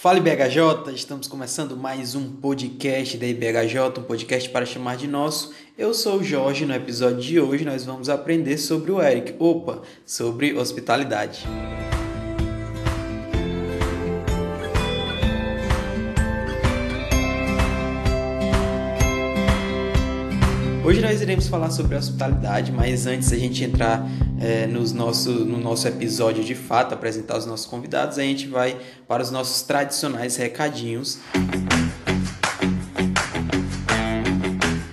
Fala IBHJ, estamos começando mais um podcast da IBHJ, um podcast para chamar de nosso. Eu sou o Jorge, no episódio de hoje nós vamos aprender sobre o Eric, opa, sobre hospitalidade. Hoje nós iremos falar sobre hospitalidade, mas antes a gente entrar é, nos nosso, no nosso episódio de fato, apresentar os nossos convidados, a gente vai para os nossos tradicionais recadinhos.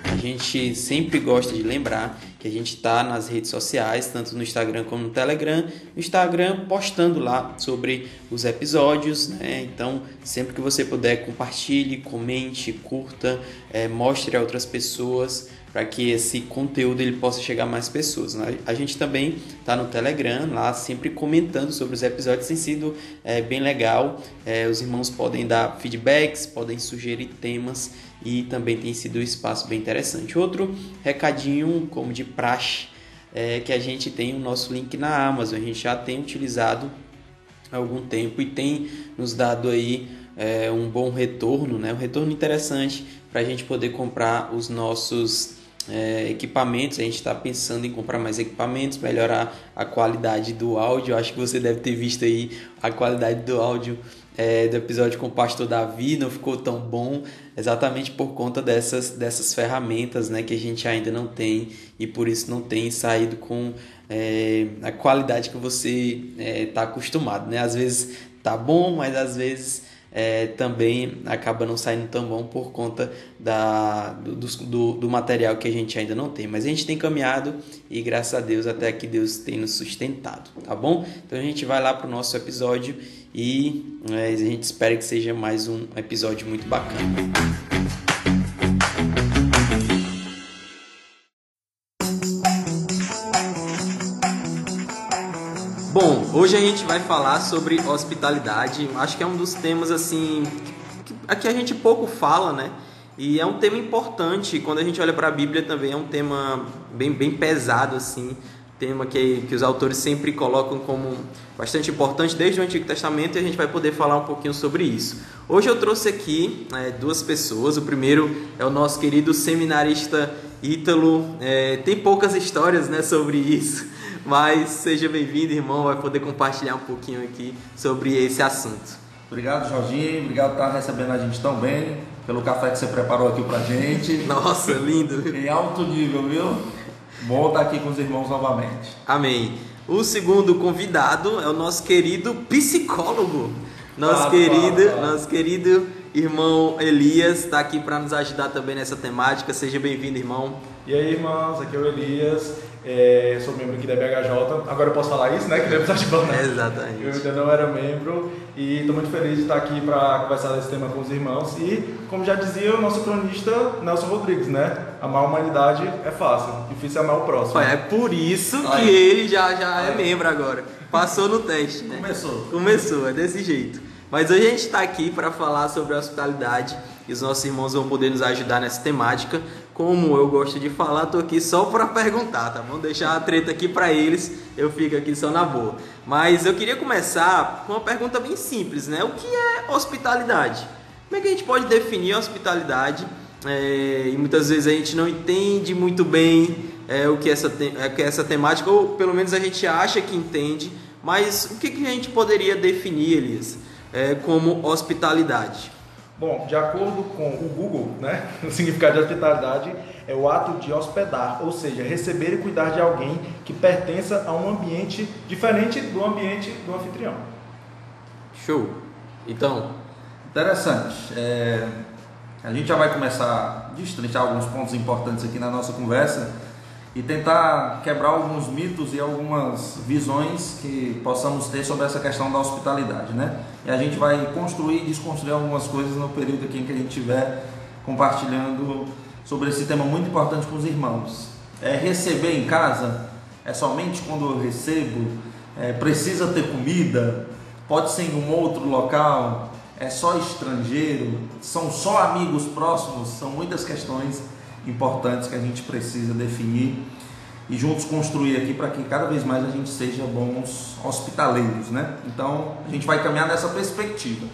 A gente sempre gosta de lembrar que a gente está nas redes sociais, tanto no Instagram como no Telegram. No Instagram postando lá sobre os episódios, né? Então, sempre que você puder, compartilhe, comente, curta, é, mostre a outras pessoas para que esse conteúdo ele possa chegar a mais pessoas. Né? A gente também está no Telegram, lá sempre comentando sobre os episódios, tem sido é, bem legal. É, os irmãos podem dar feedbacks, podem sugerir temas e também tem sido um espaço bem interessante. Outro recadinho, como de praxe, é que a gente tem o nosso link na Amazon, a gente já tem utilizado há algum tempo e tem nos dado aí é, um bom retorno, né? um retorno interessante para a gente poder comprar os nossos é, equipamentos, a gente está pensando em comprar mais equipamentos, melhorar a qualidade do áudio. Acho que você deve ter visto aí a qualidade do áudio é, do episódio com o pastor Davi, não ficou tão bom, exatamente por conta dessas, dessas ferramentas né, que a gente ainda não tem e por isso não tem saído com é, a qualidade que você está é, acostumado. Né? Às vezes tá bom, mas às vezes é, também acaba não saindo tão bom por conta da, do, do, do, material que a gente ainda não tem. Mas a gente tem caminhado e graças a Deus até aqui Deus tem nos sustentado, tá bom? Então a gente vai lá para o nosso episódio e é, a gente espera que seja mais um episódio muito bacana. Hoje a gente vai falar sobre hospitalidade. Acho que é um dos temas assim que, que a gente pouco fala, né? E é um tema importante. Quando a gente olha para a Bíblia também é um tema bem, bem pesado assim, tema que, que os autores sempre colocam como bastante importante desde o Antigo Testamento e a gente vai poder falar um pouquinho sobre isso. Hoje eu trouxe aqui é, duas pessoas. O primeiro é o nosso querido seminarista Ítalo. É, tem poucas histórias né, sobre isso, mas seja bem-vindo, irmão, vai poder compartilhar um pouquinho aqui sobre esse assunto. Obrigado, Jorginho. Obrigado por estar recebendo a gente tão bem, pelo café que você preparou aqui pra gente. Nossa, lindo. em alto nível, viu? Bom estar aqui com os irmãos novamente. Amém. O segundo convidado é o nosso querido psicólogo. Nosso querido, nosso querido irmão Elias está aqui para nos ajudar também nessa temática. Seja bem-vindo, irmão. E aí, irmãos, aqui é o Elias. É, sou membro aqui da BHJ. Agora eu posso falar isso, né? Que deve estar de né? Exatamente. Eu ainda não era membro e estou muito feliz de estar aqui para conversar desse tema com os irmãos. E, como já dizia o nosso cronista Nelson Rodrigues, né? Amar a humanidade é fácil, difícil é amar o próximo. É por isso que ele já, já é membro agora. Passou no teste. Né? Começou. Começou, é desse jeito. Mas hoje a gente está aqui para falar sobre a hospitalidade e os nossos irmãos vão poder nos ajudar nessa temática. Como eu gosto de falar, estou aqui só para perguntar, tá? Vamos deixar a treta aqui para eles, eu fico aqui só na boa. Mas eu queria começar com uma pergunta bem simples, né? O que é hospitalidade? Como é que a gente pode definir hospitalidade? É, e muitas vezes a gente não entende muito bem é, o que essa, é, que essa temática, ou pelo menos a gente acha que entende, mas o que, que a gente poderia definir, Elias, é, como hospitalidade? Bom, de acordo com o Google, né, o significado de hospitalidade é o ato de hospedar, ou seja, receber e cuidar de alguém que pertença a um ambiente diferente do ambiente do anfitrião. Show. Então, interessante. É, a gente já vai começar a destrinchar alguns pontos importantes aqui na nossa conversa e tentar quebrar alguns mitos e algumas visões que possamos ter sobre essa questão da hospitalidade, né? E a gente vai construir e desconstruir algumas coisas no período aqui em que a gente estiver compartilhando sobre esse tema muito importante com os irmãos. É receber em casa? É somente quando eu recebo, é, precisa ter comida, pode ser em um outro local, é só estrangeiro, são só amigos próximos, são muitas questões importantes que a gente precisa definir e juntos construir aqui para que cada vez mais a gente seja bons hospitaleiros, né? Então a gente vai caminhar nessa perspectiva.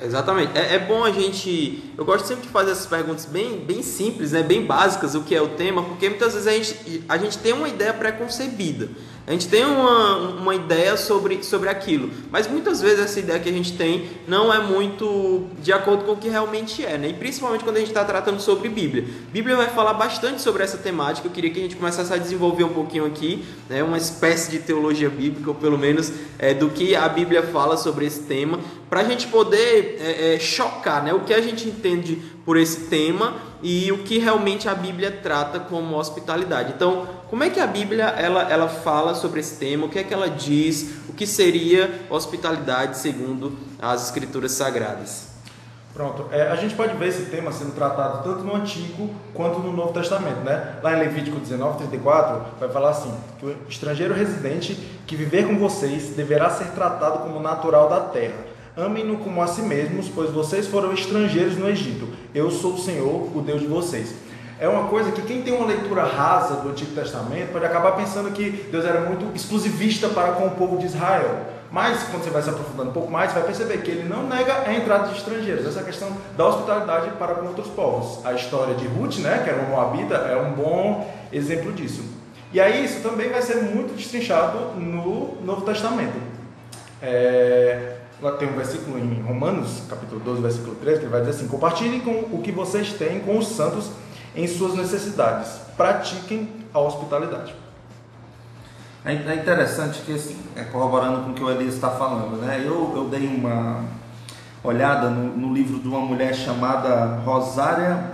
Exatamente. É, é, bom a gente. Eu gosto sempre de fazer essas perguntas bem, bem simples, né? bem básicas, o que é o tema, porque muitas vezes a gente, a gente tem uma ideia pré-concebida. A gente tem uma, uma ideia sobre, sobre aquilo, mas muitas vezes essa ideia que a gente tem não é muito de acordo com o que realmente é, né? E principalmente quando a gente está tratando sobre Bíblia. Bíblia vai falar bastante sobre essa temática. Eu queria que a gente começasse a desenvolver um pouquinho aqui, né? Uma espécie de teologia bíblica, ou pelo menos é, do que a Bíblia fala sobre esse tema, para a gente poder é, é, chocar, né? O que a gente entende por esse tema e o que realmente a Bíblia trata como hospitalidade. Então, como é que a Bíblia ela, ela fala sobre esse tema? O que é que ela diz? O que seria hospitalidade segundo as Escrituras Sagradas? Pronto, é, a gente pode ver esse tema sendo tratado tanto no Antigo quanto no Novo Testamento, né? Lá em Levítico 19, 34, vai falar assim: que o estrangeiro residente que viver com vocês deverá ser tratado como natural da terra. Amem-no como a si mesmos, pois vocês foram estrangeiros no Egito. Eu sou o Senhor, o Deus de vocês é uma coisa que quem tem uma leitura rasa do Antigo Testamento pode acabar pensando que Deus era muito exclusivista para com o povo de Israel. Mas quando você vai se aprofundando um pouco mais, você vai perceber que ele não nega a entrada de estrangeiros. Essa questão da hospitalidade para com outros povos. A história de Ruth, né, que era uma moabita, é um bom exemplo disso. E aí isso também vai ser muito destrinchado no Novo Testamento. É, lá tem um versículo em Romanos, capítulo 12, versículo 13, que vai dizer assim: Compartilhem com o que vocês têm com os santos em suas necessidades. Pratiquem a hospitalidade. É, é interessante que, assim, é corroborando com o que o Elias está falando, né? Eu, eu dei uma olhada no, no livro de uma mulher chamada Rosária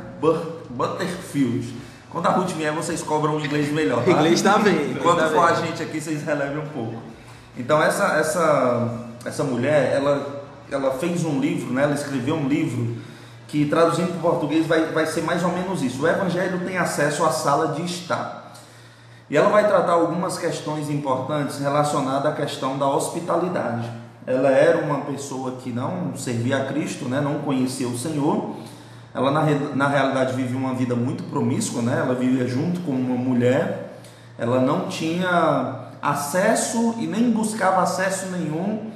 Butterfield. Quando a Ruth vier, vocês cobram o inglês melhor. Tá? O inglês está bem. Enquanto tá for bem. a gente aqui, vocês relevem um pouco. Então, essa, essa, essa mulher, ela, ela fez um livro, né? ela escreveu um livro que traduzindo para o português vai, vai ser mais ou menos isso. O Evangelho tem acesso à sala de estar. E ela vai tratar algumas questões importantes relacionadas à questão da hospitalidade. Ela era uma pessoa que não servia a Cristo, né? não conhecia o Senhor. Ela, na, na realidade, vivia uma vida muito promíscua, né? ela vivia junto com uma mulher. Ela não tinha acesso e nem buscava acesso nenhum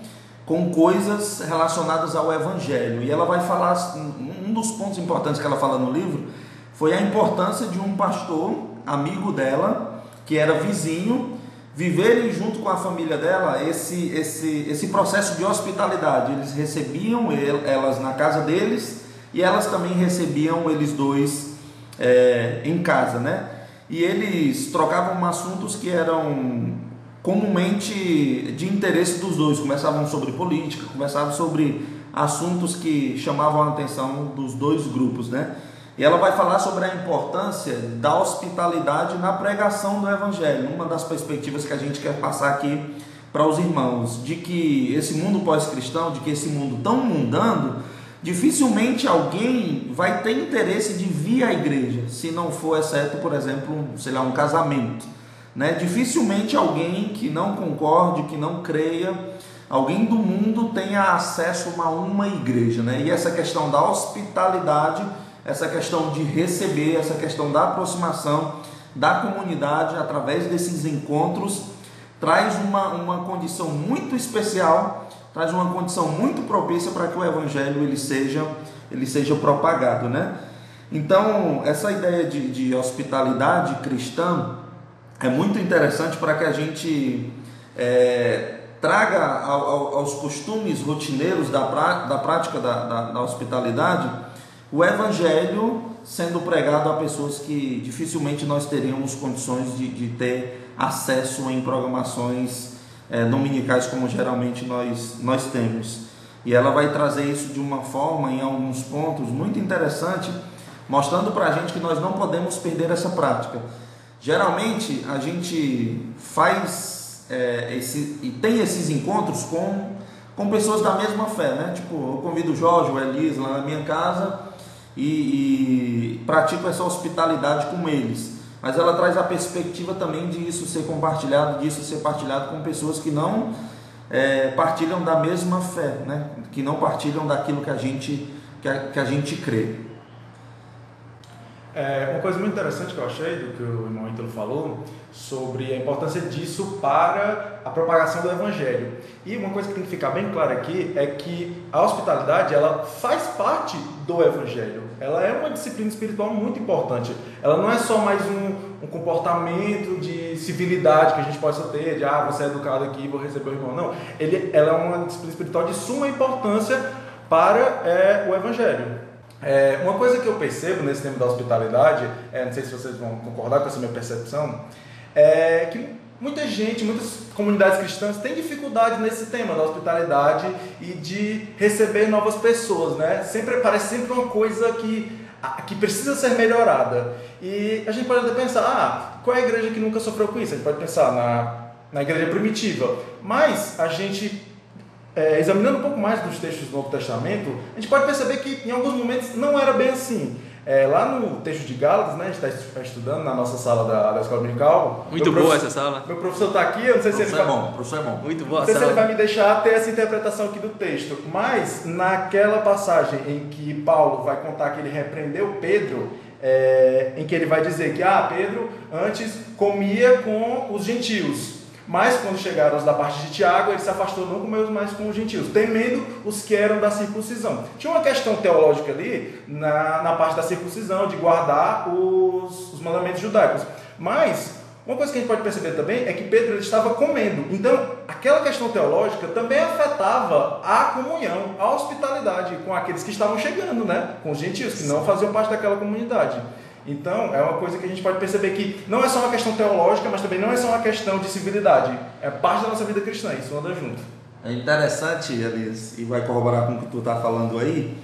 com coisas relacionadas ao Evangelho. E ela vai falar, um dos pontos importantes que ela fala no livro foi a importância de um pastor, amigo dela, que era vizinho, viverem junto com a família dela esse, esse, esse processo de hospitalidade. Eles recebiam elas na casa deles e elas também recebiam eles dois é, em casa, né? E eles trocavam assuntos que eram comumente de interesse dos dois. Conversavam sobre política, conversavam sobre assuntos que chamavam a atenção dos dois grupos, né? E ela vai falar sobre a importância da hospitalidade na pregação do Evangelho, uma das perspectivas que a gente quer passar aqui para os irmãos, de que esse mundo pós-cristão, de que esse mundo tão mundano, dificilmente alguém vai ter interesse de vir à igreja, se não for, exceto, por exemplo, sei lá, um casamento. Né? Dificilmente alguém que não concorde, que não creia, alguém do mundo tenha acesso a uma igreja. Né? E essa questão da hospitalidade, essa questão de receber, essa questão da aproximação da comunidade através desses encontros, traz uma, uma condição muito especial, traz uma condição muito propícia para que o evangelho ele seja, ele seja propagado. Né? Então, essa ideia de, de hospitalidade cristã, é muito interessante para que a gente é, traga ao, ao, aos costumes rotineiros da, pra, da prática da, da, da, hospitalidade o evangelho sendo pregado a pessoas que dificilmente nós teríamos condições de, de ter acesso em programações é, dominicais como geralmente nós, nós temos. E ela vai trazer isso de uma forma, em alguns pontos, muito interessante, mostrando para a gente que nós não podemos perder essa prática. Geralmente a gente faz é, esse, e tem esses encontros com, com pessoas da mesma fé, né? Tipo, eu convido o Jorge, o Elis lá na minha casa e, e pratico essa hospitalidade com eles. Mas ela traz a perspectiva também de isso ser compartilhado, disso ser partilhado com pessoas que não é, partilham da mesma fé, né? que não partilham daquilo que a gente, que a, que a gente crê. É, uma coisa muito interessante que eu achei do que o irmão Ítalo falou sobre a importância disso para a propagação do evangelho. E uma coisa que tem que ficar bem clara aqui é que a hospitalidade ela faz parte do evangelho. Ela é uma disciplina espiritual muito importante. Ela não é só mais um, um comportamento de civilidade que a gente possa ter, de ah, você é educado aqui, vou receber o irmão. Não, ele, ela é uma disciplina espiritual de suma importância para é, o evangelho. É, uma coisa que eu percebo nesse tema da hospitalidade, é, não sei se vocês vão concordar com essa minha percepção, é que muita gente, muitas comunidades cristãs têm dificuldade nesse tema da hospitalidade e de receber novas pessoas, né? Sempre parece sempre uma coisa que que precisa ser melhorada. E a gente pode até pensar, ah, qual é a igreja que nunca sofreu com isso? A gente pode pensar na, na igreja primitiva. Mas a gente é, examinando um pouco mais dos textos do Novo Testamento, a gente pode perceber que em alguns momentos não era bem assim. É, lá no texto de Gálatas, né, a gente está estudando na nossa sala da, da escola dominical. Muito boa essa sala. Meu professor está aqui, eu não sei se ele vai. É bom, professor é bom. Muito boa Não sei sala. se ele vai me deixar ter essa interpretação aqui do texto, mas naquela passagem em que Paulo vai contar que ele repreendeu Pedro, é, em que ele vai dizer que ah, Pedro antes comia com os gentios. Mas quando chegaram os da parte de Tiago, ele se afastou não comeu mais com os gentios, temendo os que eram da circuncisão. Tinha uma questão teológica ali na, na parte da circuncisão, de guardar os, os mandamentos judaicos. Mas uma coisa que a gente pode perceber também é que Pedro ele estava comendo. Então, aquela questão teológica também afetava a comunhão, a hospitalidade com aqueles que estavam chegando, né? Com os gentios, que não faziam parte daquela comunidade. Então, é uma coisa que a gente pode perceber que não é só uma questão teológica, mas também não é só uma questão de civilidade. É parte da nossa vida cristã, isso anda junto. É interessante, Elias, e vai corroborar com o que tu está falando aí,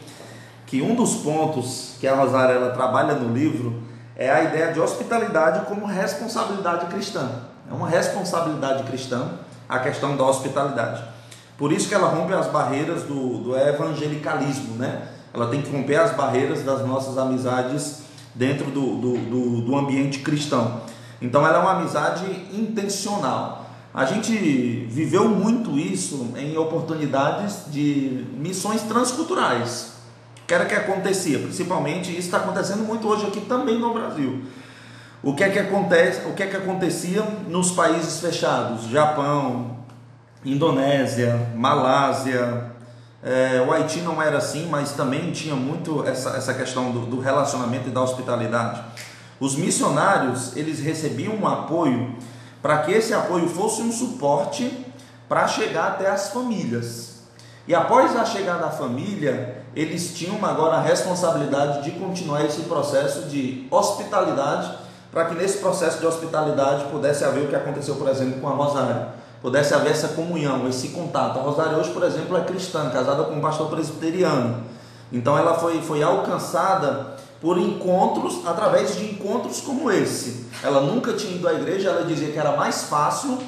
que um dos pontos que a Rosarela trabalha no livro é a ideia de hospitalidade como responsabilidade cristã. É uma responsabilidade cristã a questão da hospitalidade. Por isso que ela rompe as barreiras do, do evangelicalismo, né? Ela tem que romper as barreiras das nossas amizades dentro do, do, do, do ambiente cristão. Então ela é uma amizade intencional. A gente viveu muito isso em oportunidades de missões transculturais. Que era que acontecia, principalmente isso está acontecendo muito hoje aqui também no Brasil. O que é que acontece? O que é que acontecia nos países fechados? Japão, Indonésia, Malásia, é, o Haiti não era assim, mas também tinha muito essa, essa questão do, do relacionamento e da hospitalidade. Os missionários eles recebiam um apoio para que esse apoio fosse um suporte para chegar até as famílias. E após a chegada da família, eles tinham agora a responsabilidade de continuar esse processo de hospitalidade, para que nesse processo de hospitalidade pudesse haver o que aconteceu, por exemplo, com a Rosário pudesse haver essa comunhão, esse contato. A Rosário hoje, por exemplo, é cristã, casada com um pastor presbiteriano. Então ela foi, foi alcançada por encontros, através de encontros como esse. Ela nunca tinha ido à igreja, ela dizia que era mais fácil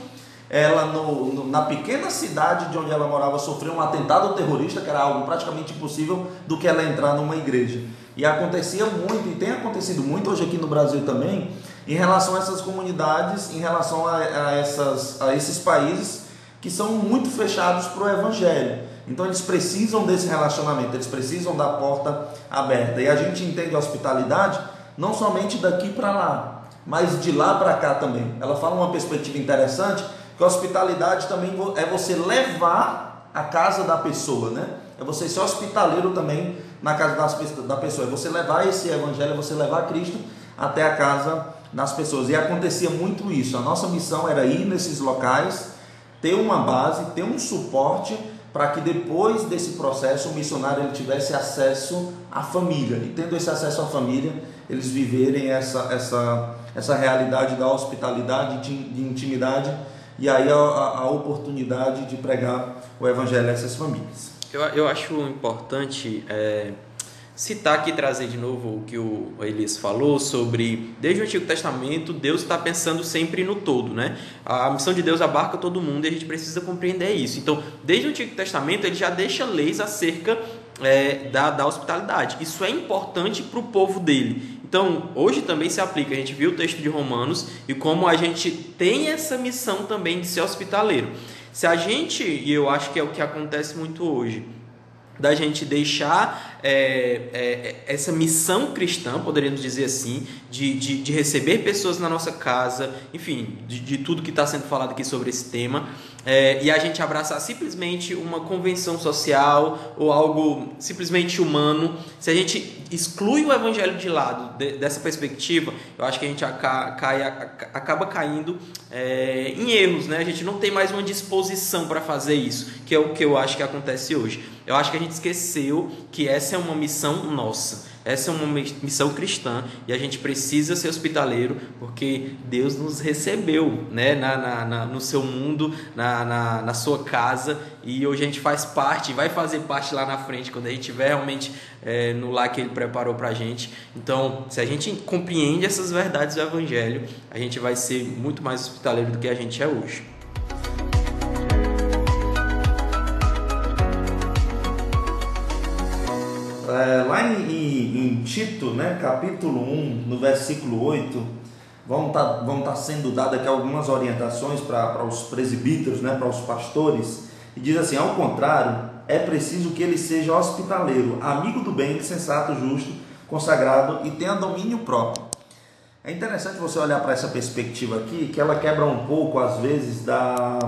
ela no, no, na pequena cidade de onde ela morava sofrer um atentado terrorista, que era algo praticamente impossível, do que ela entrar numa igreja. E acontecia muito, e tem acontecido muito hoje aqui no Brasil também, em relação a essas comunidades, em relação a, a, essas, a esses países que são muito fechados para o Evangelho. Então eles precisam desse relacionamento, eles precisam da porta aberta. E a gente entende a hospitalidade não somente daqui para lá, mas de lá para cá também. Ela fala uma perspectiva interessante, que a hospitalidade também é você levar a casa da pessoa, né? É você ser hospitaleiro também na casa da pessoa, é você levar esse evangelho, é você levar Cristo até a casa nas pessoas. E acontecia muito isso. A nossa missão era ir nesses locais, ter uma base, ter um suporte para que depois desse processo o missionário ele tivesse acesso à família. E tendo esse acesso à família, eles viverem essa, essa, essa realidade da hospitalidade, de, de intimidade e aí a, a, a, oportunidade de pregar o evangelho a essas famílias. Eu, eu acho importante é, citar aqui, trazer de novo o que o Elias falou sobre, desde o Antigo Testamento, Deus está pensando sempre no todo, né? A missão de Deus abarca todo mundo e a gente precisa compreender isso. Então, desde o Antigo Testamento, ele já deixa leis acerca é, da, da hospitalidade. Isso é importante para o povo dele. Então, hoje também se aplica. A gente viu o texto de Romanos e como a gente tem essa missão também de ser hospitaleiro. Se a gente, e eu acho que é o que acontece muito hoje, da gente deixar é, é, essa missão cristã, poderíamos dizer assim, de, de, de, receber pessoas na nossa casa, enfim, de, de tudo que está sendo falado aqui sobre esse tema, é, e a gente abraçar simplesmente uma convenção social ou algo simplesmente humano, se a gente exclui o evangelho de lado de, dessa perspectiva, eu acho que a gente cai, acaba caindo é, em erros, né? A gente não tem mais uma disposição para fazer isso, que é o que eu acho que acontece hoje. Eu acho que a gente esqueceu que essa é uma missão nossa. Essa é uma missão cristã e a gente precisa ser hospitaleiro porque Deus nos recebeu né, na, na, na no seu mundo, na, na, na, sua casa e hoje a gente faz parte, vai fazer parte lá na frente quando a gente estiver realmente é, no lar que Ele preparou para a gente. Então, se a gente compreende essas verdades do Evangelho, a gente vai ser muito mais hospitaleiro do que a gente é hoje. É, lá em, em, em, Tito, né, capítulo 1, no versículo 8, vão estar tá, vão tá sendo dadas aqui algumas orientações para os presbíteros, né, para os pastores, e diz assim: ao contrário, é preciso que ele seja hospitaleiro, amigo do bem, sensato, justo, consagrado e tenha domínio próprio. É interessante você olhar para essa perspectiva aqui, que ela quebra um pouco, às vezes, da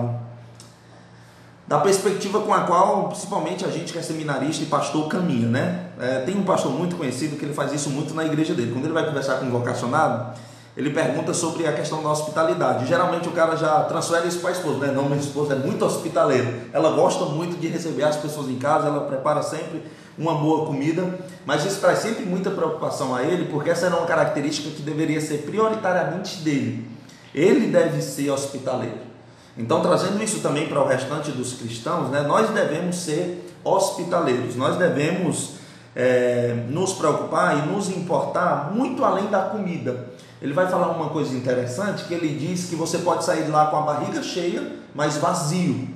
da perspectiva com a qual, principalmente a gente que é seminarista e pastor, caminha, né? É, tem um pastor muito conhecido que ele faz isso muito na igreja dele. Quando ele vai conversar com um vocacionado, ele pergunta sobre a questão da hospitalidade. Geralmente o cara já transfere isso para a esposa, né? Não, minha esposa é muito hospitaleira. Ela gosta muito de receber as pessoas em casa, ela prepara sempre uma boa comida, mas isso traz sempre muita preocupação a ele, porque essa era uma característica que deveria ser prioritariamente dele. Ele deve ser hospitaleiro. Então, trazendo isso também para o restante dos cristãos, né, nós devemos ser hospitaleiros, nós devemos é, nos preocupar e nos importar muito além da comida. Ele vai falar uma coisa interessante, que ele diz que você pode sair de lá com a barriga cheia, mas vazio.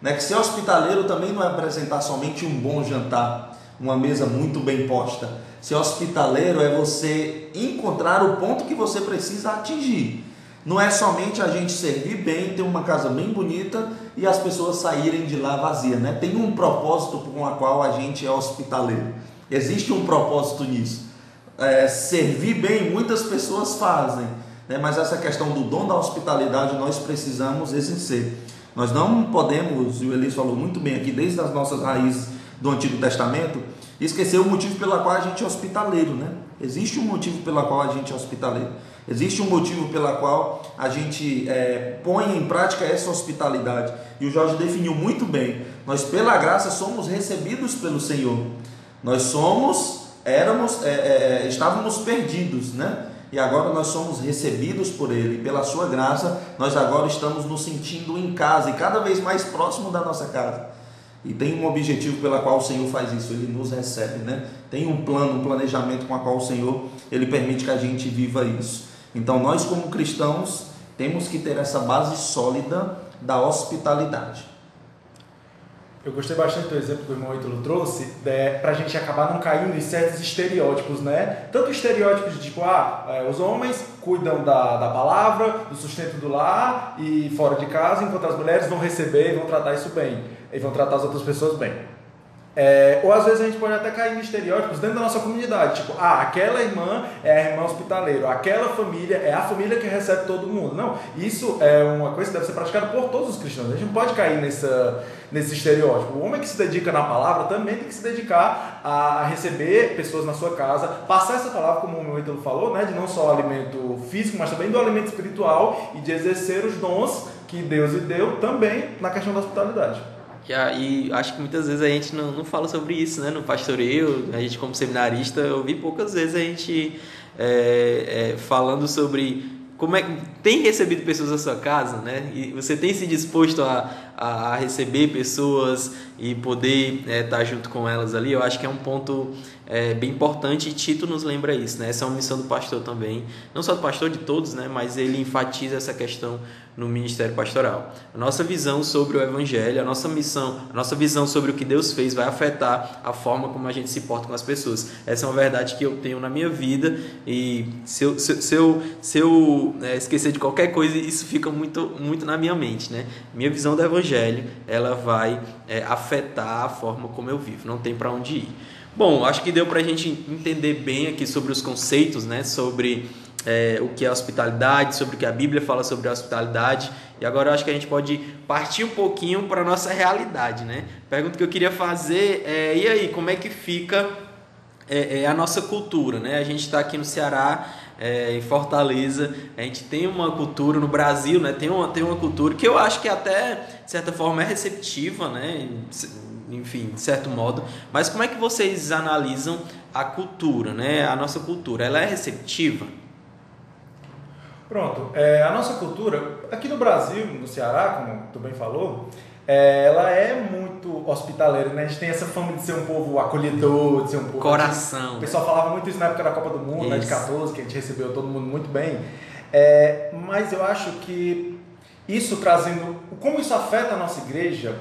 Né? Que ser hospitaleiro também não é apresentar somente um bom jantar, uma mesa muito bem posta. Ser hospitaleiro é você encontrar o ponto que você precisa atingir. Não é somente a gente servir bem, ter uma casa bem bonita e as pessoas saírem de lá vazia, né? Tem um propósito com o qual a gente é hospitaleiro. Existe um propósito nisso. É, servir bem, muitas pessoas fazem, né? mas essa questão do dom da hospitalidade nós precisamos exercer. Nós não podemos, e o Elias falou muito bem aqui, desde as nossas raízes do Antigo Testamento, esquecer o motivo pelo qual a gente é hospitaleiro, né? Existe um motivo pelo qual a gente é hospitaleiro. Existe um motivo pela qual a gente é, põe em prática essa hospitalidade. E o Jorge definiu muito bem. Nós, pela graça, somos recebidos pelo Senhor. Nós somos, éramos, é, é, é, estávamos perdidos, né? E agora nós somos recebidos por Ele. Pela Sua graça, nós agora estamos nos sentindo em casa e cada vez mais próximo da nossa casa. E tem um objetivo pela qual o Senhor faz isso, Ele nos recebe, né? Tem um plano, um planejamento com a qual o Senhor Ele permite que a gente viva isso. Então, nós, como cristãos, temos que ter essa base sólida da hospitalidade. Eu gostei bastante do exemplo que o irmão Ítalo trouxe, é, para a gente acabar não caindo em certos estereótipos, né? Tanto estereótipos de tipo, ah, é, os homens cuidam da, da palavra, do sustento do lar e fora de casa, enquanto as mulheres vão receber e vão tratar isso bem, e vão tratar as outras pessoas bem. É, ou às vezes a gente pode até cair em estereótipos dentro da nossa comunidade, tipo, ah, aquela irmã é a irmã hospitaleira, aquela família é a família que recebe todo mundo. Não, isso é uma coisa que deve ser praticada por todos os cristãos. A gente não pode cair nessa, nesse estereótipo. O homem que se dedica na palavra também tem que se dedicar a receber pessoas na sua casa, passar essa palavra, como o meu Ítalo falou, né, de não só o alimento físico, mas também do alimento espiritual e de exercer os dons que Deus lhe deu também na questão da hospitalidade. E acho que muitas vezes a gente não, não fala sobre isso, né? No pastoreio, a gente como seminarista, eu vi poucas vezes a gente é, é, falando sobre como é que tem recebido pessoas na sua casa, né? E você tem se disposto a, a receber pessoas e poder estar é, tá junto com elas ali. Eu acho que é um ponto é, bem importante e Tito nos lembra isso, né? Essa é uma missão do pastor também, não só do pastor, de todos, né? Mas ele enfatiza essa questão no ministério pastoral. A nossa visão sobre o evangelho, a nossa missão, a nossa visão sobre o que Deus fez vai afetar a forma como a gente se porta com as pessoas. Essa é uma verdade que eu tenho na minha vida e se eu, se, se eu, se eu é, esquecer de qualquer coisa, isso fica muito, muito na minha mente, né? Minha visão do evangelho, ela vai é, afetar a forma como eu vivo, não tem para onde ir. Bom, acho que deu para a gente entender bem aqui sobre os conceitos, né? Sobre é, o que é hospitalidade, sobre o que a Bíblia fala sobre a hospitalidade. E agora eu acho que a gente pode partir um pouquinho para a nossa realidade, né? Pergunta que eu queria fazer é: e aí, como é que fica é, é a nossa cultura, né? A gente está aqui no Ceará, é, em Fortaleza, a gente tem uma cultura no Brasil, né? Tem uma, tem uma cultura que eu acho que até, de certa forma, é receptiva, né? enfim, de certo modo. Mas como é que vocês analisam a cultura, né? A nossa cultura, ela é receptiva? Pronto, é, a nossa cultura, aqui no Brasil, no Ceará, como tu bem falou, é, ela é muito hospitaleira, né? A gente tem essa fama de ser um povo acolhedor, de ser um povo... Coração. O pessoal falava muito isso na época da Copa do Mundo, né, de 14, que a gente recebeu todo mundo muito bem. É, mas eu acho que isso trazendo... Como isso afeta a nossa igreja,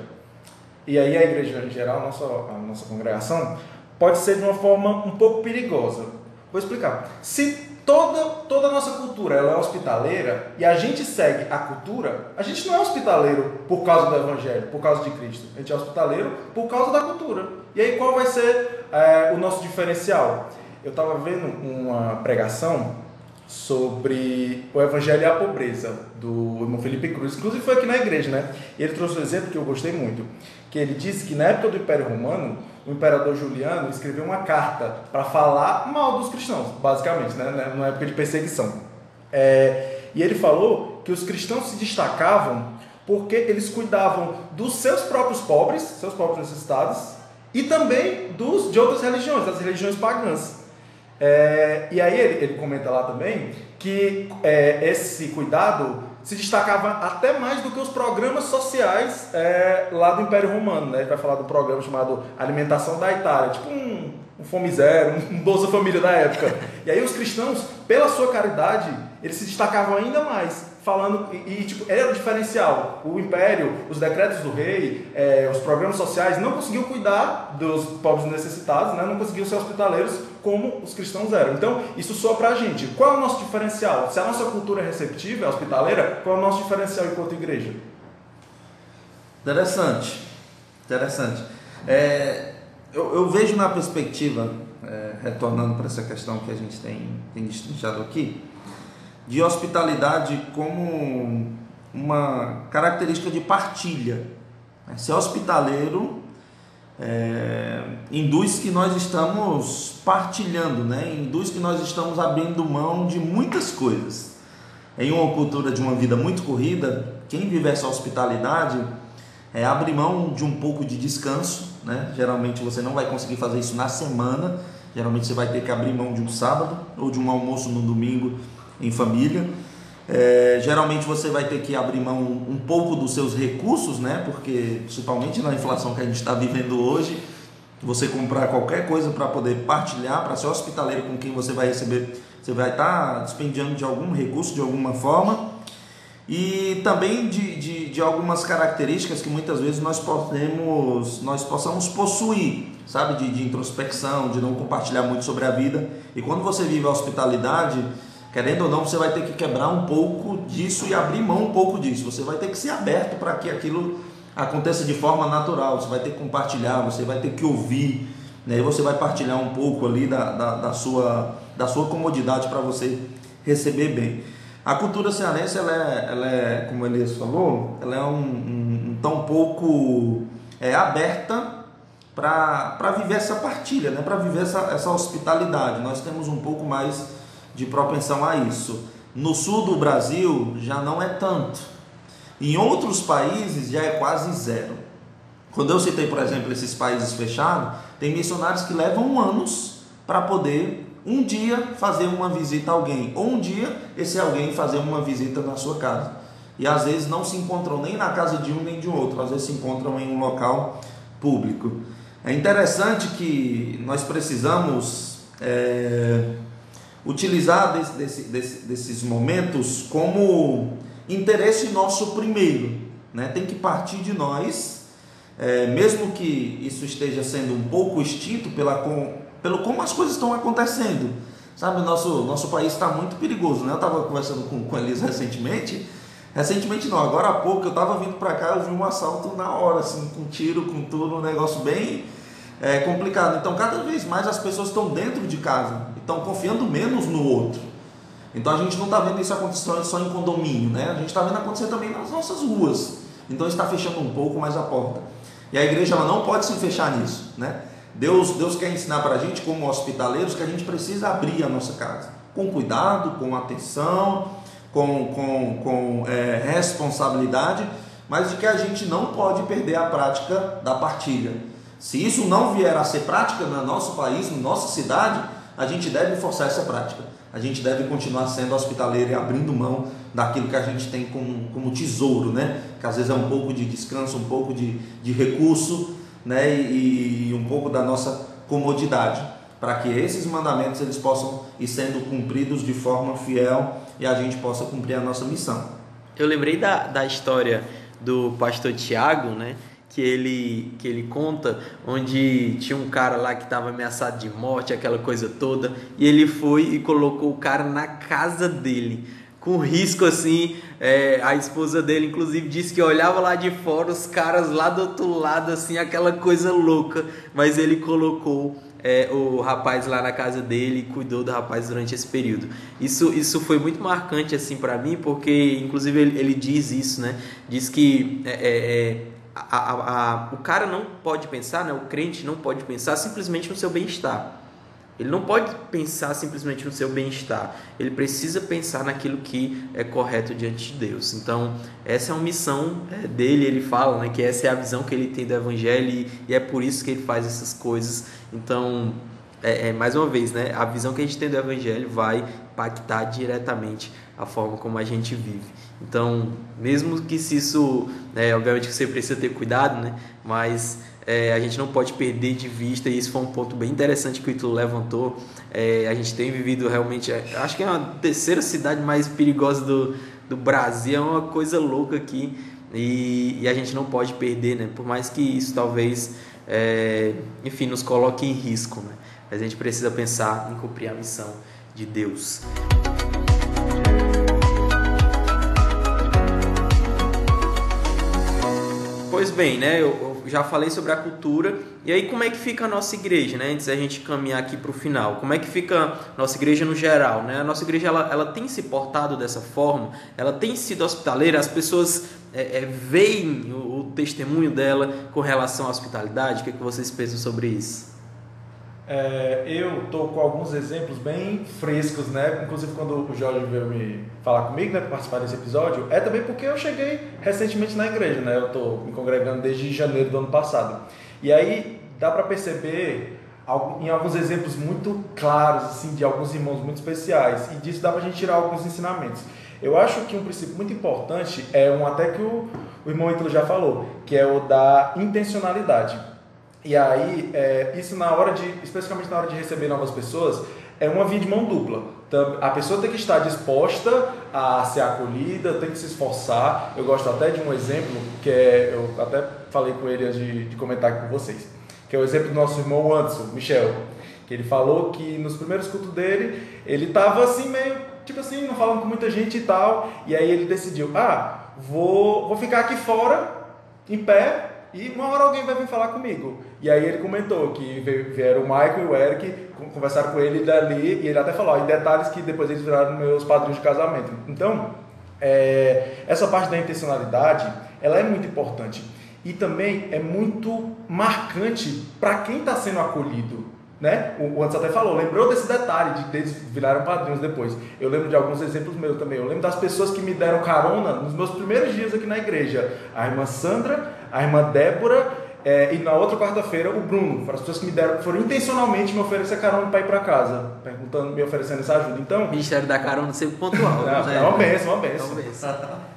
e aí a igreja em geral, a nossa, a nossa congregação, pode ser de uma forma um pouco perigosa. Vou explicar. Se toda, toda a nossa cultura ela é hospitaleira e a gente segue a cultura, a gente não é hospitaleiro por causa do evangelho, por causa de Cristo. A gente é hospitaleiro por causa da cultura. E aí qual vai ser é, o nosso diferencial? Eu estava vendo uma pregação sobre o Evangelho e a Pobreza, do irmão Felipe Cruz. Inclusive foi aqui na igreja, né? E ele trouxe um exemplo que eu gostei muito, que ele disse que na época do Império Romano, o imperador Juliano escreveu uma carta para falar mal dos cristãos, basicamente, né? Na época de perseguição. É, e ele falou que os cristãos se destacavam porque eles cuidavam dos seus próprios pobres, seus próprios necessitados, e também dos de outras religiões, das religiões pagãs. É, e aí ele, ele, comenta lá também que é, esse cuidado se destacava até mais do que os programas sociais é, lá do Império Romano. Né? Ele vai falar do programa chamado Alimentação da Itália, tipo um, um Fome Zero, um Bolsa Família da época. E aí os cristãos, pela sua caridade, eles se destacavam ainda mais falando e, e, tipo, era o diferencial. O império, os decretos do rei, é, os programas sociais não conseguiam cuidar dos pobres necessitados, né? não conseguiam ser hospitaleiros como os cristãos eram. Então, isso soa pra gente. Qual é o nosso diferencial? Se a nossa cultura é receptiva, é hospitaleira, qual é o nosso diferencial enquanto igreja? Interessante, interessante. É, eu, eu, vejo na perspectiva, é, retornando para essa questão que a gente tem, tem aqui, de hospitalidade como uma característica de partilha. Ser hospitaleiro é, induz que nós estamos partilhando, né? induz que nós estamos abrindo mão de muitas coisas. Em uma cultura de uma vida muito corrida, quem vive essa hospitalidade é, abre mão de um pouco de descanso. Né? Geralmente você não vai conseguir fazer isso na semana, geralmente você vai ter que abrir mão de um sábado ou de um almoço no domingo em família. É, geralmente você vai ter que abrir mão um pouco dos seus recursos, né? Porque principalmente na inflação que a gente está vivendo hoje, você comprar qualquer coisa para poder partilhar, para ser hospitaleiro com quem você vai receber, você vai estar tá de algum recurso de alguma forma. E também de, de, de, algumas características que muitas vezes nós podemos, nós possamos possuir, sabe? De, de introspecção, de não compartilhar muito sobre a vida. E quando você vive a hospitalidade, Querendo ou não, você vai ter que quebrar um pouco disso e abrir mão um pouco disso. Você vai ter que ser aberto para que aquilo aconteça de forma natural. Você vai ter que compartilhar, você vai ter que ouvir. Né? E você vai partilhar um pouco ali da, da, da sua, da sua comodidade para você receber bem. A cultura cearense, ela é, ela é como Elias falou, ela é um, um, um tão pouco é, aberta para viver essa partilha, né? para viver essa, essa hospitalidade. Nós temos um pouco mais de propensão a isso. No sul do Brasil já não é tanto. Em outros países já é quase zero. Quando eu citei, por exemplo, esses países fechados, tem missionários que levam anos para poder um dia fazer uma visita a alguém, ou um dia esse alguém fazer uma visita na sua casa. E às vezes não se encontram nem na casa de um nem de outro, às vezes se encontram em um local público. É interessante que nós precisamos é, utilizar desse, desse, desse, desses momentos como interesse nosso primeiro, né? Tem que partir de nós, é, mesmo que isso esteja sendo um pouco extinto pela, com, pelo como as coisas estão acontecendo. Sabe, nosso, nosso país está muito perigoso, né? Eu estava conversando com, com a Elisa recentemente, recentemente não, agora há pouco eu estava vindo para cá, eu vi um assalto na hora, assim, com tiro, com tudo, um negócio bem é, complicado. Então, cada vez mais as pessoas estão dentro de casa, estão confiando menos no outro. Então, a gente não está vendo isso acontecer só em condomínio, né? A gente está vendo acontecer também nas nossas ruas. Então, está fechando um pouco mais a porta. E a igreja ela não pode se fechar nisso, né? Deus, Deus quer ensinar para a gente, como hospitaleiros, que a gente precisa abrir a nossa casa com cuidado, com atenção, com, com, com é, responsabilidade, mas de que a gente não pode perder a prática da partilha. Se isso não vier a ser prática no nosso país, na nossa cidade, a gente deve forçar essa prática. A gente deve continuar sendo hospitaleiro e abrindo mão daquilo que a gente tem como, como tesouro, né? Que às vezes é um pouco de descanso, um pouco de, de recurso, né? E, e um pouco da nossa comodidade, para que esses mandamentos eles possam ir sendo cumpridos de forma fiel e a gente possa cumprir a nossa missão. Eu lembrei da, da história do pastor Tiago, né? Que ele, que ele conta, onde tinha um cara lá que estava ameaçado de morte, aquela coisa toda, e ele foi e colocou o cara na casa dele, com risco assim. É, a esposa dele, inclusive, disse que olhava lá de fora os caras lá do outro lado, assim, aquela coisa louca, mas ele colocou. É, o rapaz lá na casa dele cuidou do rapaz durante esse período. Isso, isso foi muito marcante assim para mim, porque inclusive ele, ele, diz isso, né? Diz que é, é, é a, a, a, o cara não pode pensar, né? o crente não pode pensar simplesmente no seu bem-estar. Ele não pode pensar simplesmente no seu bem-estar. Ele precisa pensar naquilo que é correto diante de Deus. Então, essa é uma missão é, dele. Ele fala né, que essa é a visão que ele tem do Evangelho e, é por isso que ele faz essas coisas. Então, é, é, mais uma vez, né, a visão que a gente tem do Evangelho vai impactar diretamente a forma como a gente vive. Então, mesmo que se isso, é, obviamente que você precisa ter cuidado, né? Mas é, a gente não pode perder de vista, e isso foi um ponto bem interessante que o Ítalo levantou. É, a gente tem vivido realmente, é, acho que é a terceira cidade mais perigosa do, do Brasil, é uma coisa louca aqui, e, e a gente não pode perder, né? Por mais que isso talvez, é, enfim, nos coloque em risco, né? Mas a gente precisa pensar em cumprir a missão de Deus. Pois bem, né? Eu, já falei sobre a cultura. E aí, como é que fica a nossa igreja, né? Antes da gente caminhar aqui para o final. Como é que fica a nossa igreja no geral, né? A nossa igreja, ela, ela tem se portado dessa forma? Ela tem sido hospitaleira? As pessoas é, é, veem o, o, testemunho dela com relação à hospitalidade? O que, é que vocês pensam sobre isso? É, eu estou com alguns exemplos bem frescos, né? Inclusive quando o Jorge veio me falar comigo, né, para participar desse episódio, é também porque eu cheguei recentemente na igreja, né? Eu estou me congregando desde janeiro do ano passado. E aí dá para perceber em alguns exemplos muito claros, assim, de alguns irmãos muito especiais. E disso dá para a gente tirar alguns ensinamentos. Eu acho que um princípio muito importante é um até que o, o irmão Ítalo já falou, que é o da intencionalidade. E aí, é, isso na hora de, especificamente na hora de receber novas pessoas, é uma via de mão dupla. Então, a pessoa tem que estar disposta a ser acolhida, tem que se esforçar. Eu gosto até de um exemplo que é, eu até falei com ele antes de, de comentar aqui com vocês, que é o exemplo do nosso irmão Anderson, Michel, que ele falou que nos primeiros cultos dele, ele estava assim meio, tipo assim, não falando com muita gente e tal, e aí ele decidiu, ah, vou, vou ficar aqui fora, em pé, e uma hora alguém vai vir falar comigo. E aí ele comentou que vieram o Michael e o Eric, conversaram com ele dali, e ele até falou, ó, em detalhes que depois eles viraram meus padrinhos de casamento. Então, é, essa parte da intencionalidade, ela é muito importante. E também é muito marcante para quem está sendo acolhido. Né? O Anderson até falou, lembrou desse detalhe de que eles viraram padrinhos depois. Eu lembro de alguns exemplos meus também. Eu lembro das pessoas que me deram carona nos meus primeiros dias aqui na igreja. A irmã Sandra, a irmã Débora é, e na outra quarta-feira o Bruno. Foram as pessoas que me deram, foram intencionalmente me oferecer carona para ir para casa, perguntando, me oferecendo essa ajuda. Então, Ministério da Carona sempre pontual. Não, é uma benção, uma benção.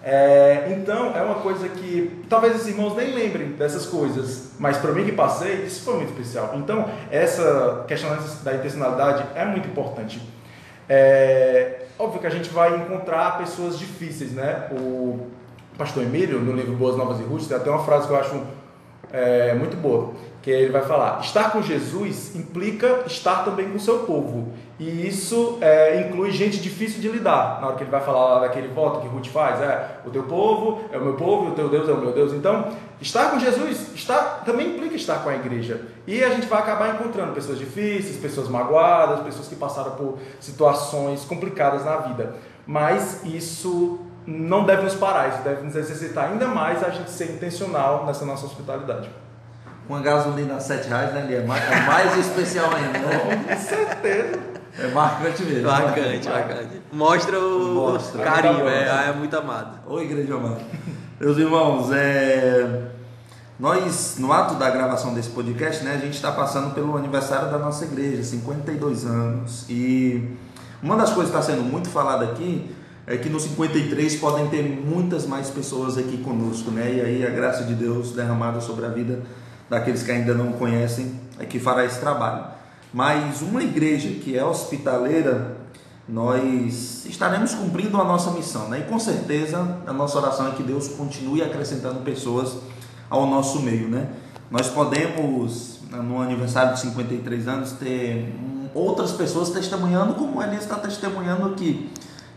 É, então, é uma coisa que talvez os irmãos nem lembrem dessas coisas, mas para mim que passei, isso foi muito especial. Então, essa questão da intencionalidade é muito importante. É, óbvio que a gente vai encontrar pessoas difíceis, né? O pastor Emílio, no livro Boas Novas e Rústicas, tem até uma frase que eu acho é, muito boa, que ele vai falar: estar com Jesus implica estar também com o seu povo. E isso é, inclui gente difícil de lidar. Na hora que ele vai falar daquele voto que Ruth faz, é o teu povo é o meu povo, e o teu Deus é o meu Deus. Então, estar com Jesus está, também implica estar com a igreja. E a gente vai acabar encontrando pessoas difíceis, pessoas magoadas, pessoas que passaram por situações complicadas na vida. Mas isso não deve nos parar, isso deve nos exercitar ainda mais a gente ser intencional nessa nossa hospitalidade. Com a gasolina a 7 reais, né, Lia? É mais, é mais especial ainda, né? Com certeza. É marcante mesmo. Marcante, marcante. Mostra o Mostra. carinho, é, é, muito amado. Ô igreja amada. Meus irmãos, é... nós, no ato da gravação desse podcast, né, a gente está passando pelo aniversário da nossa igreja, 52 anos. E uma das coisas que está sendo muito falada aqui é que no 53 podem ter muitas mais pessoas aqui conosco, né? E aí a graça de Deus derramada sobre a vida daqueles que ainda não conhecem é que fará esse trabalho. Mas uma igreja que é hospitaleira, nós estaremos cumprindo a nossa missão, né? E com certeza a nossa oração é que Deus continue acrescentando pessoas ao nosso meio, né? Nós podemos, no aniversário de 53 anos, ter outras pessoas testemunhando como Elias está testemunhando aqui.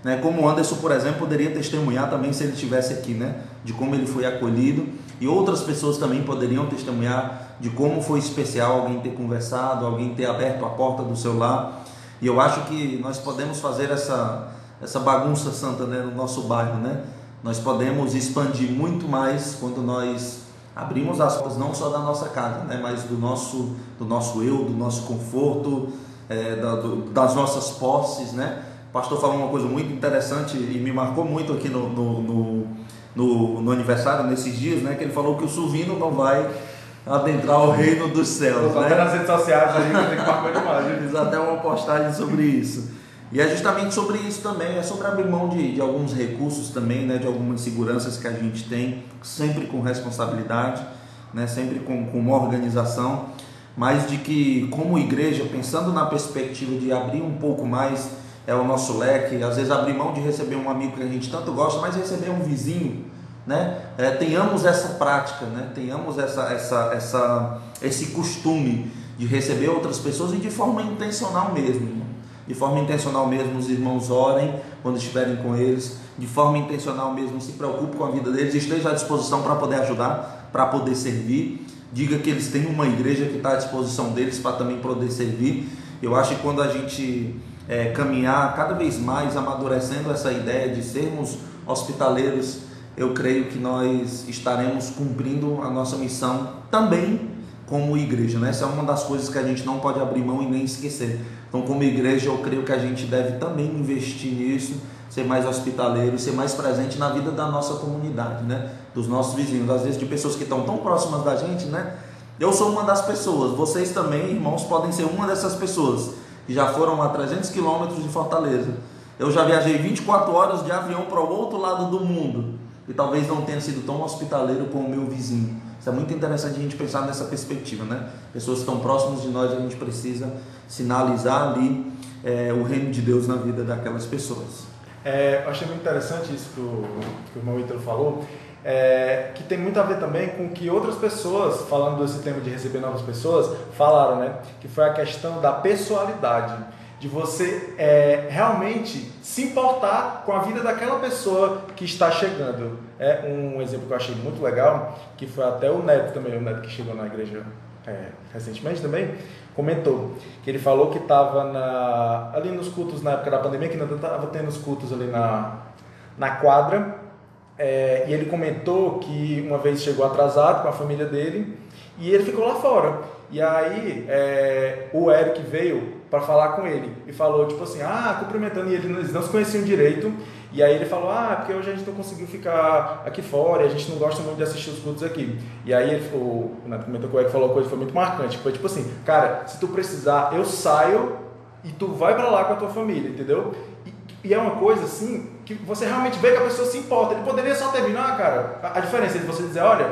Né? Como o Anderson, por exemplo, poderia testemunhar também se ele estivesse aqui, né? de como ele foi acolhido. E outras pessoas também poderiam testemunhar de como foi especial alguém ter conversado, alguém ter aberto a porta do seu lar. E eu acho que nós podemos fazer essa, essa bagunça santa né, no nosso bairro. Né? Nós podemos expandir muito mais quando nós abrimos as portas não só da nossa casa, né, mas do nosso, do nosso eu, do nosso conforto, é, da, do, das nossas posses, né? Pastor falou uma coisa muito interessante e me marcou muito aqui no, no, no, no, no aniversário, nesses dias, né? Que ele falou que o suvino não vai adentrar o reino dos céus. Né? Até nas redes sociais ali, tem que marcar demais. Fiz até uma postagem sobre isso. E é justamente sobre isso também, é sobre abrir mão de, de alguns recursos também, né, de algumas seguranças que a gente tem, sempre com responsabilidade, né, sempre com, com uma organização, mas de que, como igreja, pensando na perspectiva de abrir um pouco mais é o nosso leque, às vezes abrir mão de receber um amigo que a gente tanto gosta, mas receber um vizinho, né? É, tenhamos essa prática, né? Tenhamos essa, essa, essa, esse costume de receber outras pessoas e de forma intencional mesmo. De forma intencional mesmo, os irmãos orem quando estiverem com eles. De forma intencional mesmo, se preocupe com a vida deles, esteja à disposição para poder ajudar, para poder servir. Diga que eles têm uma igreja que está à disposição deles para também poder servir. Eu acho que quando a gente é, caminhar cada vez mais amadurecendo essa ideia de sermos hospitaleiros, eu creio que nós estaremos cumprindo a nossa missão também como igreja. Né? Essa é uma das coisas que a gente não pode abrir mão e nem esquecer. Então, como igreja, eu creio que a gente deve também investir nisso, ser mais hospitaleiro, ser mais presente na vida da nossa comunidade, né? dos nossos vizinhos, às vezes de pessoas que estão tão próximas da gente, né? Eu sou uma das pessoas, vocês também, irmãos, podem ser uma dessas pessoas que já foram a 300 quilômetros de Fortaleza. Eu já viajei 24 horas de avião para o outro lado do mundo e talvez não tenha sido tão hospitaleiro como o meu vizinho. Isso é muito interessante a gente pensar nessa perspectiva, né? Pessoas que estão próximas de nós, a gente precisa sinalizar ali é, o reino de Deus na vida daquelas pessoas. É, eu achei muito interessante isso que o, que o irmão Ítalo falou, é, que tem muito a ver também com o que outras pessoas, falando desse tema de receber novas pessoas, falaram, né? Que foi a questão da pessoalidade, de você é, realmente se importar com a vida daquela pessoa que está chegando. É um exemplo que eu achei muito legal, que foi até o Neto também, o Neto que chegou na igreja é, recentemente também, comentou que ele falou que estava ali nos cultos na época da pandemia, que ainda estava tendo os cultos ali na, na quadra, é, e ele comentou que uma vez chegou atrasado com a família dele e ele ficou lá fora. E aí é, o Eric veio para falar com ele e falou tipo assim, ah, cumprimentando, e eles não se conheciam direito. E aí ele falou, ah, porque hoje a gente não conseguiu ficar aqui fora e a gente não gosta muito de assistir os cultos aqui. E aí ele falou, o Neto comentou que o Eric falou uma coisa que foi muito marcante, foi tipo assim, cara, se tu precisar, eu saio e tu vai para lá com a tua família, entendeu? E, e é uma coisa assim que você realmente vê que a pessoa se importa. Ele poderia só terminar, cara. A diferença de você dizer, olha,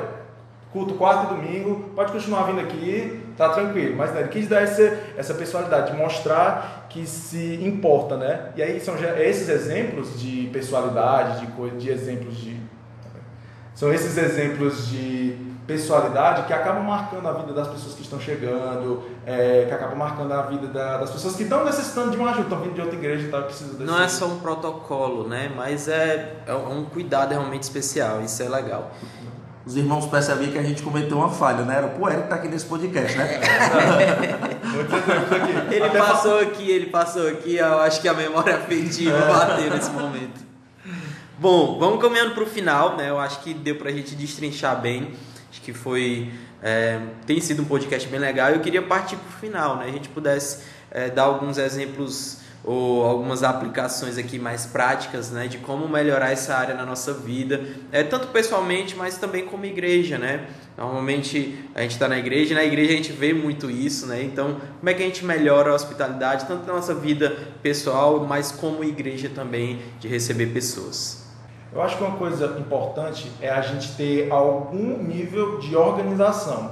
culto quarto e domingo, pode continuar vindo aqui, tá tranquilo. Mas né, ele quis dar essa, essa pessoalidade, mostrar que se importa, né? E aí são esses exemplos de pessoalidade, de, de exemplos de. São esses exemplos de pessoalidade que acabam marcando a vida das pessoas que estão chegando, é, que acabam marcando a vida da, das pessoas que estão necessitando de uma ajuda, estão vindo de outra igreja e tal, precisam desse... Não é só um protocolo, né? Mas é, é um cuidado realmente especial, isso é legal. Os irmãos perceberam que a gente cometeu uma falha, né? Era o que está aqui nesse podcast, né? ele passou aqui, ele passou aqui, eu acho que a memória afetiva é. bateu nesse momento. Bom, vamos caminhando para o final, né? Eu acho que deu para a gente destrinchar bem Acho que foi é, tem sido um podcast bem legal. Eu queria partir para o final, né? A gente pudesse é, dar alguns exemplos ou algumas aplicações aqui mais práticas, né, de como melhorar essa área na nossa vida, é tanto pessoalmente, mas também como igreja, né? Normalmente a gente está na igreja, e na igreja a gente vê muito isso, né? Então, como é que a gente melhora a hospitalidade tanto na nossa vida pessoal, mas como igreja também de receber pessoas? Eu acho que uma coisa importante é a gente ter algum nível de organização.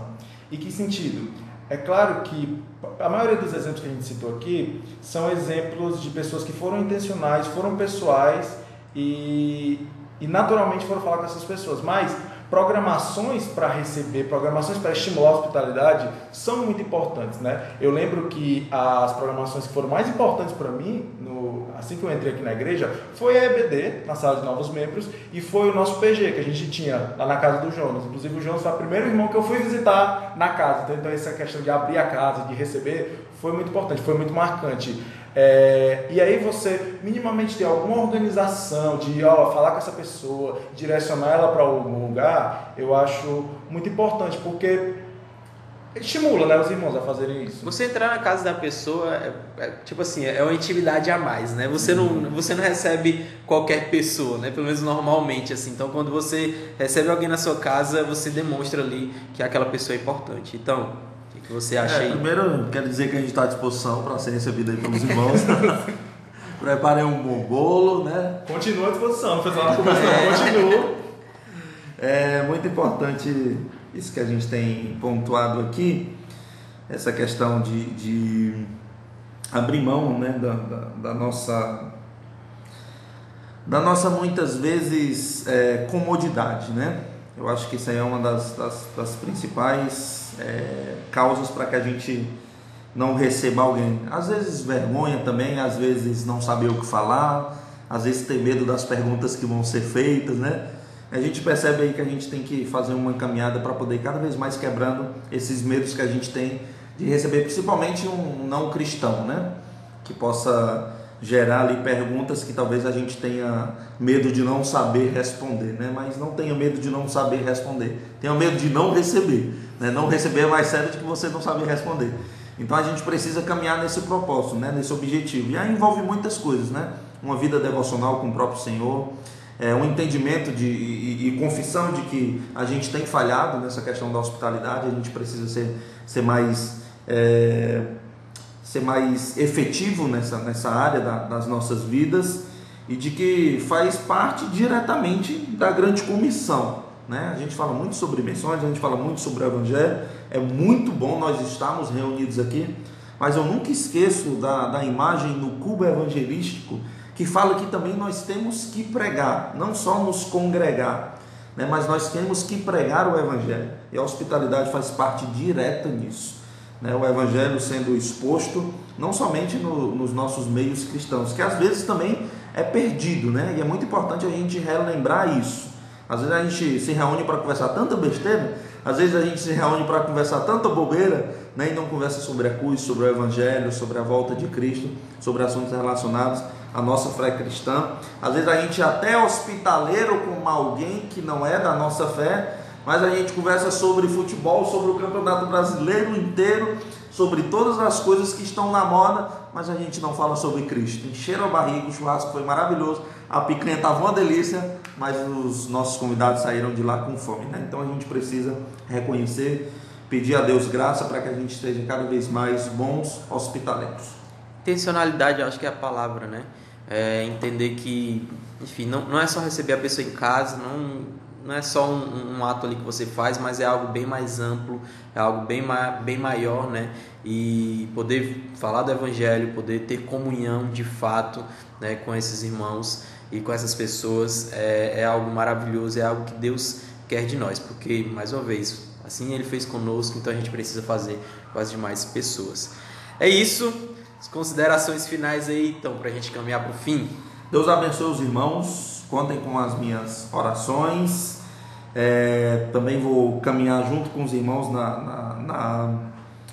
E que sentido? É claro que a maioria dos exemplos que a gente citou aqui são exemplos de pessoas que foram intencionais, foram pessoais e, e naturalmente foram falar com essas pessoas. Mas programações para receber, programações para estimular a hospitalidade são muito importantes, né? Eu lembro que as programações que foram mais importantes para mim, no, assim que eu entrei aqui na igreja, foi a EBD, na sala de novos membros, e foi o nosso PG, que a gente tinha lá na casa do Jonas. Inclusive o Jonas foi o primeiro irmão que eu fui visitar na casa, então, então essa questão de abrir a casa, de receber, foi muito importante, foi muito marcante. É, e aí você minimamente ter alguma organização de ó, falar com essa pessoa, direcionar ela para algum lugar, eu acho muito importante, porque estimula né, os irmãos a fazerem isso. Você entrar na casa da pessoa é, é, tipo assim, é uma intimidade a mais, né? Você não, uhum. você não recebe qualquer pessoa, né? Pelo menos normalmente assim. Então, quando você recebe alguém na sua casa, você demonstra ali que aquela pessoa é importante. Então, que você acha é, aí? Primeiro, quero dizer que a gente está à disposição para ser recebido aí pelos irmãos. Preparei um bom bolo, né? Continua à disposição, não fez nada com é. continua. É muito importante isso que a gente tem pontuado aqui, essa questão de, de abrir mão né, da, da, da nossa da nossa muitas vezes é, comodidade, né? Eu acho que isso aí é uma das, das, das principais é, causas para que a gente não receba alguém. Às vezes vergonha também, às vezes não saber o que falar, às vezes ter medo das perguntas que vão ser feitas, né? A gente percebe aí que a gente tem que fazer uma caminhada para poder cada vez mais quebrando esses medos que a gente tem de receber, principalmente um não cristão, né? Que possa gerar ali perguntas que talvez a gente tenha medo de não saber responder, né? Mas não tenha medo de não saber responder. Tenha medo de não receber, né? Não receber é mais sério do que você não saber responder. Então a gente precisa caminhar nesse propósito, né? Nesse objetivo. E aí envolve muitas coisas, né? Uma vida devocional com o próprio Senhor, é, um entendimento de, e, e, confissão de que a gente tem falhado nessa questão da hospitalidade, a gente precisa ser, ser mais é, ser mais efetivo nessa, nessa área da, das nossas vidas e de que faz parte diretamente da grande comissão. Né? A gente fala muito sobre missões, a gente fala muito sobre o Evangelho, é muito bom nós estarmos reunidos aqui, mas eu nunca esqueço da, da imagem no cubo evangelístico que fala que também nós temos que pregar, não só nos congregar, né? mas nós temos que pregar o Evangelho, e a hospitalidade faz parte direta nisso né, o Evangelho sendo exposto, não somente no, nos nossos meios cristãos, que às vezes também é perdido, né? E é muito importante a gente relembrar isso. Às vezes a gente se reúne para conversar tanta besteira, às vezes a gente se reúne para conversar tanta bobeira, né? e não conversa sobre a cruz, sobre o Evangelho, sobre a volta de Cristo, sobre assuntos relacionados à nossa fé cristã. Às vezes a gente até é hospitaleiro com alguém que não é da nossa fé, mas a gente conversa sobre futebol, sobre o campeonato brasileiro inteiro, sobre todas as coisas que estão na moda, mas a gente não fala sobre Cristo. Encheram a barriga, o churrasco foi maravilhoso, a picanha estava uma delícia, mas os nossos convidados saíram de lá com fome. Né? Então a gente precisa reconhecer, pedir a Deus graça para que a gente esteja cada vez mais bons hospitaleiros. Intencionalidade, acho que é a palavra, né? É entender que, enfim, não, não é só receber a pessoa em casa, não não é só um, um, ato ali que você faz, mas é algo bem mais amplo, é algo bem, ma bem maior, né? E poder falar do Evangelho, poder ter comunhão de fato né, com esses irmãos e com essas pessoas é, é algo maravilhoso, é algo que Deus quer de nós, porque, mais uma vez, assim Ele fez conosco, então a gente precisa fazer com as demais pessoas. É isso, as considerações finais aí, então, para a gente caminhar para o fim. Deus abençoe os irmãos, contem com as minhas orações. É, também vou caminhar junto com os irmãos na, na, na,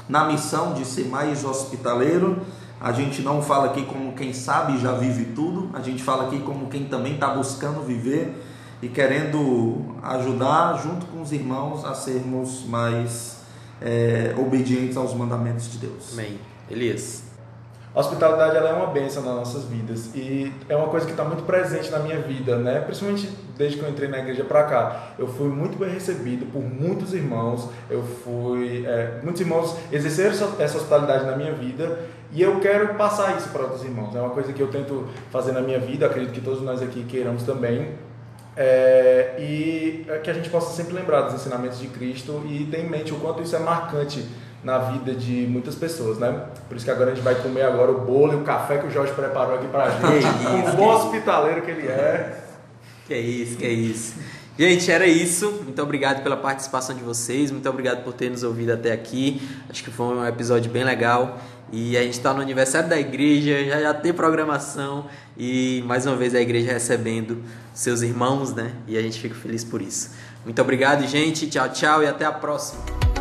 na missão de ser mais hospitaleiro. A gente não fala aqui como quem sabe e já vive tudo, a gente fala aqui como quem também está buscando viver e querendo ajudar junto com os irmãos a sermos mais é, obedientes aos mandamentos de Deus. Amém. Elias. A hospitalidade ela é uma bênção nas nossas vidas e é uma coisa que está muito presente na minha vida, né? Principalmente desde que eu entrei na igreja para cá. Eu fui muito bem recebido por muitos irmãos. Eu fui é, muitos irmãos exerceram essa hospitalidade na minha vida e eu quero passar isso para outros irmãos. É uma coisa que eu tento fazer na minha vida. Acredito que todos nós aqui queiramos também. É, e é que a gente possa sempre lembrar dos ensinamentos de Cristo e ter em mente o quanto isso é marcante na vida de muitas pessoas, né? Por isso que agora a gente vai comer agora o bolo e o café que o Jorge preparou aqui pra gente, o bom hospitaleiro que ele é. Que é isso, que é isso. Gente, era isso. Muito obrigado pela participação de vocês. Muito obrigado por ter nos ouvido até aqui. Acho que foi um episódio bem legal. E a gente está no aniversário da igreja, já, já tem programação. E mais uma vez a igreja recebendo seus irmãos, né? E a gente fica feliz por isso. Muito obrigado, gente. Tchau, tchau e até a próxima.